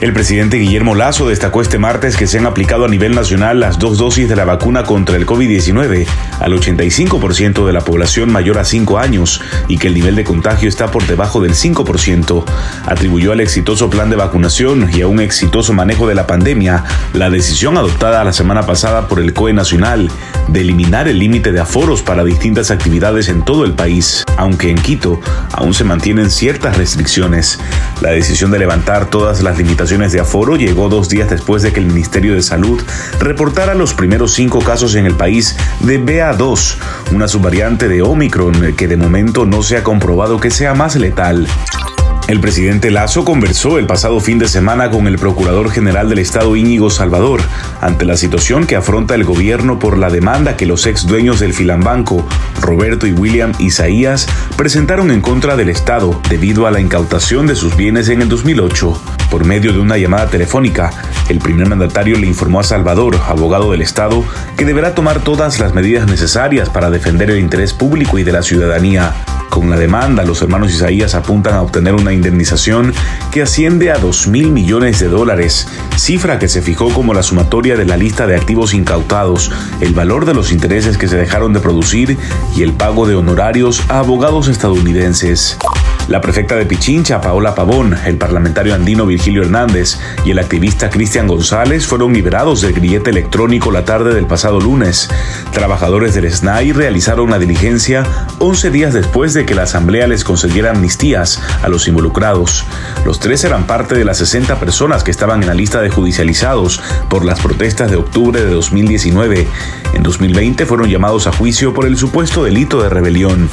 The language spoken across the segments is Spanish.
El presidente Guillermo Lazo destacó este martes que se han aplicado a nivel nacional las dos dosis de la vacuna contra el COVID-19 al 85% de la población mayor a 5 años y que el nivel de contagio está por debajo del 5%. Atribuyó al exitoso plan de vacunación y a un exitoso manejo de la pandemia la decisión adoptada la semana pasada por el COE Nacional de eliminar el límite de aforos para distintas actividades en todo el país, aunque en Quito aún se mantienen ciertas restricciones. La decisión de levantar todas las limitaciones de aforo llegó dos días después de que el Ministerio de Salud reportara los primeros cinco casos en el país de BA2, una subvariante de Omicron que de momento no se ha comprobado que sea más letal. El presidente Lazo conversó el pasado fin de semana con el Procurador General del Estado Íñigo Salvador ante la situación que afronta el gobierno por la demanda que los ex dueños del Filambanco, Roberto y William Isaías, presentaron en contra del Estado debido a la incautación de sus bienes en el 2008. Por medio de una llamada telefónica, el primer mandatario le informó a Salvador, abogado del Estado, que deberá tomar todas las medidas necesarias para defender el interés público y de la ciudadanía. Con la demanda, los hermanos Isaías apuntan a obtener una indemnización que asciende a 2 mil millones de dólares, cifra que se fijó como la sumatoria de la lista de activos incautados, el valor de los intereses que se dejaron de producir y el pago de honorarios a abogados estadounidenses. La prefecta de Pichincha, Paola Pavón, el parlamentario andino Virgilio Hernández y el activista Cristian González fueron liberados del grillete electrónico la tarde del pasado lunes. Trabajadores del SNAI realizaron la diligencia 11 días después de que la Asamblea les concediera amnistías a los involucrados. Los tres eran parte de las 60 personas que estaban en la lista de judicializados por las protestas de octubre de 2019. En 2020 fueron llamados a juicio por el supuesto delito de rebelión.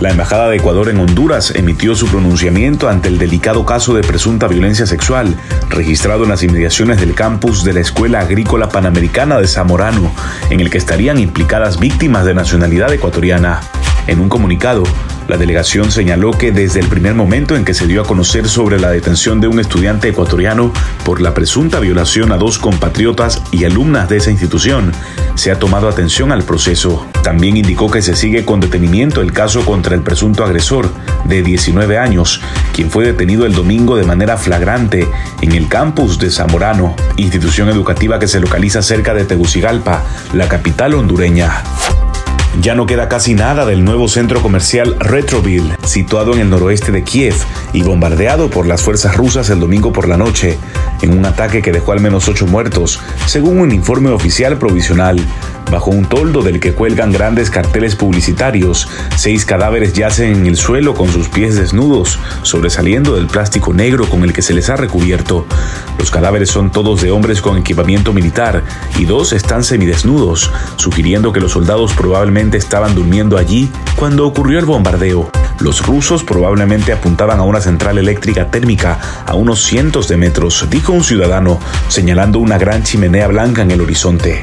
La Embajada de Ecuador en Honduras emitió su pronunciamiento ante el delicado caso de presunta violencia sexual registrado en las inmediaciones del campus de la Escuela Agrícola Panamericana de Zamorano, en el que estarían implicadas víctimas de nacionalidad ecuatoriana. En un comunicado, la delegación señaló que desde el primer momento en que se dio a conocer sobre la detención de un estudiante ecuatoriano por la presunta violación a dos compatriotas y alumnas de esa institución, se ha tomado atención al proceso. También indicó que se sigue con detenimiento el caso contra el presunto agresor, de 19 años, quien fue detenido el domingo de manera flagrante en el campus de Zamorano, institución educativa que se localiza cerca de Tegucigalpa, la capital hondureña. Ya no queda casi nada del nuevo centro comercial Retroville, situado en el noroeste de Kiev y bombardeado por las fuerzas rusas el domingo por la noche, en un ataque que dejó al menos ocho muertos, según un informe oficial provisional. Bajo un toldo del que cuelgan grandes carteles publicitarios, seis cadáveres yacen en el suelo con sus pies desnudos, sobresaliendo del plástico negro con el que se les ha recubierto. Los cadáveres son todos de hombres con equipamiento militar y dos están semidesnudos, sugiriendo que los soldados probablemente estaban durmiendo allí cuando ocurrió el bombardeo. Los rusos probablemente apuntaban a una central eléctrica térmica a unos cientos de metros, dijo un ciudadano, señalando una gran chimenea blanca en el horizonte.